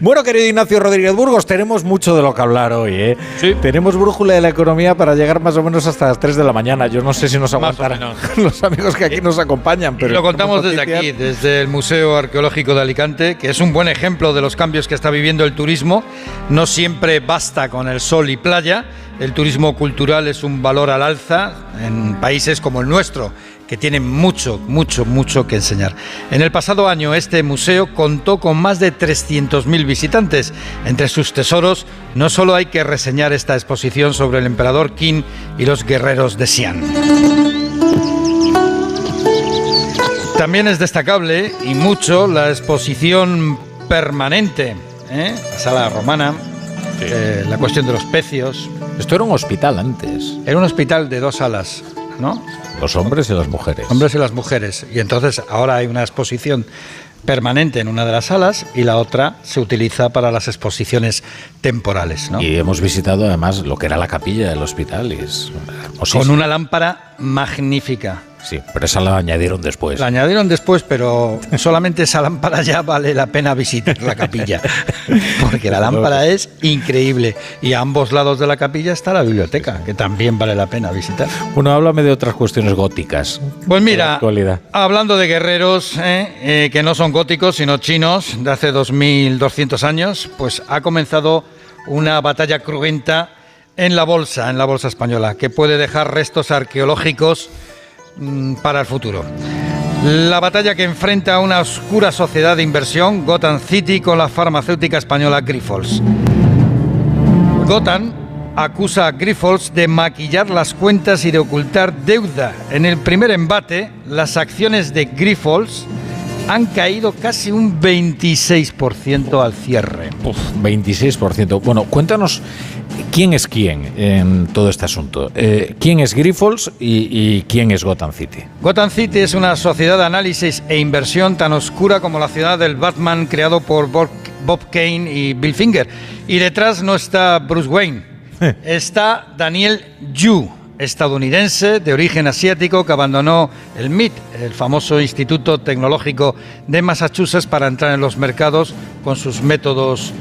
Bueno, querido Ignacio Rodríguez Burgos, tenemos mucho de lo que hablar hoy, ¿eh? Sí. Tenemos brújula de la economía para llegar más o menos hasta las 3 de la mañana. Yo no sé si nos aguantarán los amigos que aquí nos acompañan, pero... lo contamos desde aquí, desde el Museo Arqueológico de Alicante, que es un buen ejemplo de los cambios que está viviendo el turismo. No siempre basta con el sol y playa. El turismo cultural es un valor al alza en países como el nuestro, que tienen mucho, mucho, mucho que enseñar. En el pasado año este museo contó con más de 300.000 visitantes. Entre sus tesoros no solo hay que reseñar esta exposición sobre el emperador Qin y los guerreros de Xi'an. También es destacable y mucho la exposición permanente, ¿eh? la sala romana, eh, la cuestión de los pecios. Esto era un hospital antes, Era un hospital de dos salas, ¿no? Los hombres y las mujeres. Hombres y las mujeres. Y entonces ahora hay una exposición permanente en una de las salas y la otra se utiliza para las exposiciones temporales, ¿no? Y hemos visitado además lo que era la capilla del hospital y es. Con una lámpara magnífica. Sí, pero esa la añadieron después. La añadieron después, pero solamente esa lámpara ya vale la pena visitar la capilla. Porque la lámpara es increíble. Y a ambos lados de la capilla está la biblioteca, que también vale la pena visitar. Bueno, háblame de otras cuestiones góticas. Pues mira, hablando de guerreros ¿eh? Eh, que no son góticos, sino chinos, de hace 2200 años, pues ha comenzado una batalla cruenta en la bolsa, en la bolsa española, que puede dejar restos arqueológicos para el futuro. La batalla que enfrenta una oscura sociedad de inversión, Gotham City, con la farmacéutica española Grifols. Gotham acusa a Grifols de maquillar las cuentas y de ocultar deuda. En el primer embate, las acciones de Grifols han caído casi un 26% al cierre. Uf, 26%. Bueno, cuéntanos quién es quién en todo este asunto. Eh, ¿Quién es Grifols y, y quién es Gotham City? Gotham City es una sociedad de análisis e inversión tan oscura como la ciudad del Batman creado por Bob Bob Kane y Bill Finger. Y detrás no está Bruce Wayne, está Daniel Yu, estadounidense de origen asiático que abandonó el MIT, el famoso Instituto Tecnológico de Massachusetts, para entrar en los mercados con sus métodos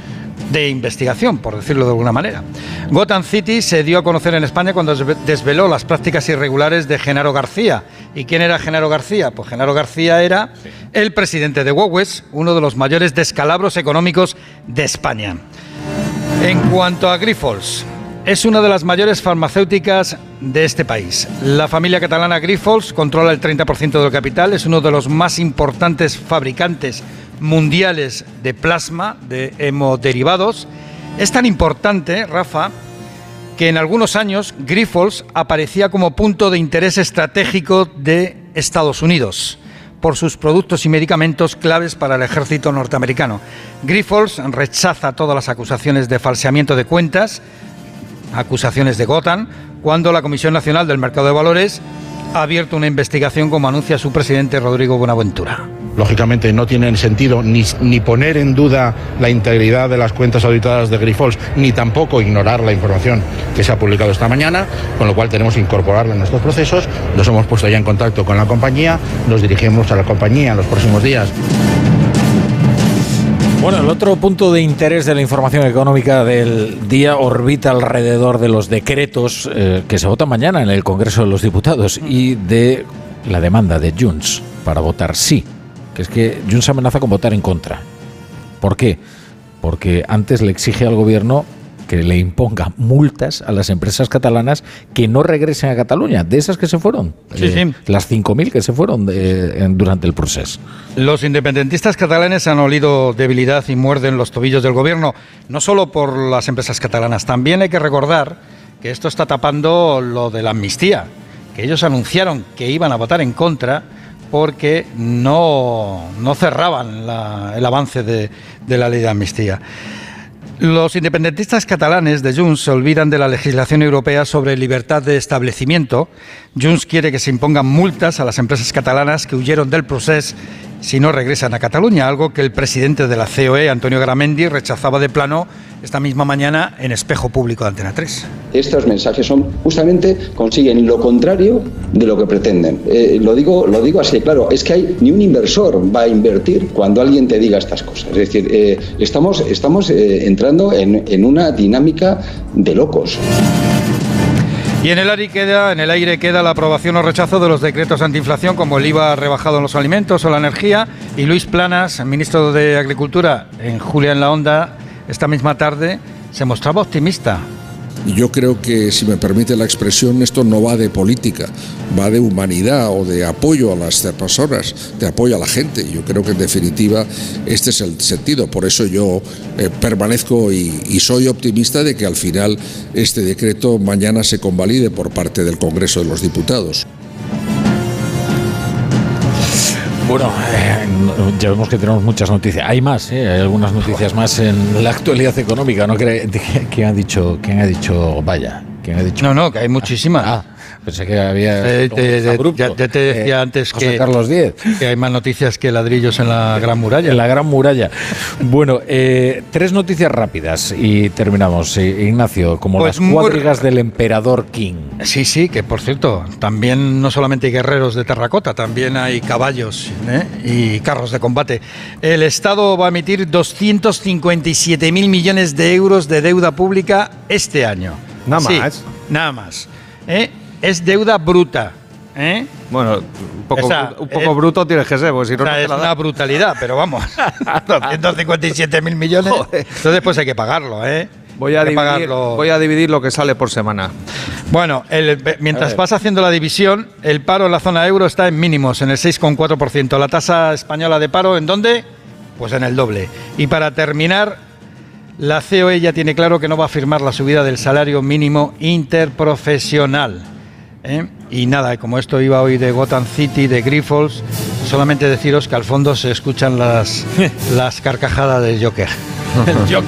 de investigación, por decirlo de alguna manera. Gotham City se dio a conocer en España cuando desve- desveló las prácticas irregulares de Genaro García. ¿Y quién era Genaro García? Pues Genaro García era el presidente de Huawei, uno de los mayores descalabros económicos de España. En cuanto a Grifols, es una de las mayores farmacéuticas de este país. La familia catalana Grifols controla el 30% del capital, es uno de los más importantes fabricantes mundiales de plasma, de hemoderivados. Es tan importante, Rafa, que en algunos años Grifols aparecía como punto de interés estratégico de Estados Unidos por sus productos y medicamentos claves para el ejército norteamericano. Grifols rechaza todas las acusaciones de falseamiento de cuentas, acusaciones de Gotham, cuando la Comisión Nacional del Mercado de Valores ha abierto una investigación como anuncia su presidente Rodrigo Buenaventura. Lógicamente no tiene sentido ni, ni poner en duda la integridad de las cuentas auditadas de Grifols, ni tampoco ignorar la información que se ha publicado esta mañana, con lo cual tenemos que incorporarla en nuestros procesos. Nos hemos puesto ya en contacto con la compañía, nos dirigimos a la compañía en los próximos días. Bueno, el otro punto de interés de la información económica del día orbita alrededor de los decretos eh, que se votan mañana en el Congreso de los Diputados y de la demanda de Junts para votar sí, que es que Junts amenaza con votar en contra. ¿Por qué? Porque antes le exige al gobierno que le imponga multas a las empresas catalanas que no regresen a Cataluña, de esas que se fueron, Sí, eh, sí. las 5.000 que se fueron de- en- durante el proceso. Los independentistas catalanes han olido debilidad y muerden los tobillos del gobierno, no solo por las empresas catalanas, también hay que recordar que esto está tapando lo de la amnistía, que ellos anunciaron que iban a votar en contra porque no, no cerraban la- el avance de, de la ley de amnistía. Los independentistas catalanes de Junts se olvidan de la legislación europea sobre libertad de establecimiento. Junts quiere que se impongan multas a las empresas catalanas que huyeron del proceso si no regresan a Cataluña, algo que el presidente de la COE, Antonio Gramendi, rechazaba de plano esta misma mañana en espejo público de Antena 3. Estos mensajes son justamente consiguen lo contrario de lo que pretenden. Eh, lo digo, lo digo así, claro, es que hay ni un inversor va a invertir cuando alguien te diga estas cosas. Es decir, eh, estamos, estamos eh, entrando en, en una dinámica de locos. Y en el, aire queda, en el aire queda la aprobación o rechazo de los decretos antiinflación, como el IVA rebajado en los alimentos o la energía. Y Luis Planas, ministro de Agricultura, en Julia en la Onda, esta misma tarde, se mostraba optimista yo creo que, si me permite la expresión, esto no va de política, va de humanidad o de apoyo a las personas, de apoyo a la gente. Yo creo que, en definitiva, este es el sentido. Por eso yo eh, permanezco y, y soy optimista de que al final este decreto mañana se convalide por parte del Congreso de los Diputados. Bueno, eh, ya vemos que tenemos muchas noticias. Hay más, ¿eh? hay algunas noticias más en la actualidad económica. ¿no? ¿Quién ha dicho? ¿Quién ha dicho? Vaya. ¿Quién ha dicho? No, no, que hay muchísimas. Ah, Pensé que había. Eh, te, ya, te decía eh, antes que, Carlos X. que hay más noticias que ladrillos en la Gran Muralla. En la Gran Muralla. bueno, eh, tres noticias rápidas y terminamos. Ignacio, como pues las cuadrigas del emperador King. Sí, sí, que por cierto, también no solamente hay guerreros de terracota, también hay caballos y carros de combate. El Estado va a emitir 257 mil millones de euros de deuda pública este año. Nada más. nada más. ¿eh? Es deuda bruta. ¿eh? Bueno, un poco, un poco bruto tienes que ser, porque si no, es una brutalidad, pero vamos, 257 mil millones, entonces pues hay que pagarlo, ¿eh? Voy a, dividir, voy a dividir lo que sale por semana. Bueno, mientras vas haciendo la división, el paro en la zona euro está en mínimos, en el 6,4%. La tasa española de paro, ¿en dónde? Pues en el doble. Y para terminar, la COE ya tiene claro que no va a firmar la subida del salario mínimo interprofesional. ¿Eh? Y nada, como esto iba hoy de Gotham City, de Grifols, solamente deciros que al fondo se escuchan las, las carcajadas del Joker. El Joker.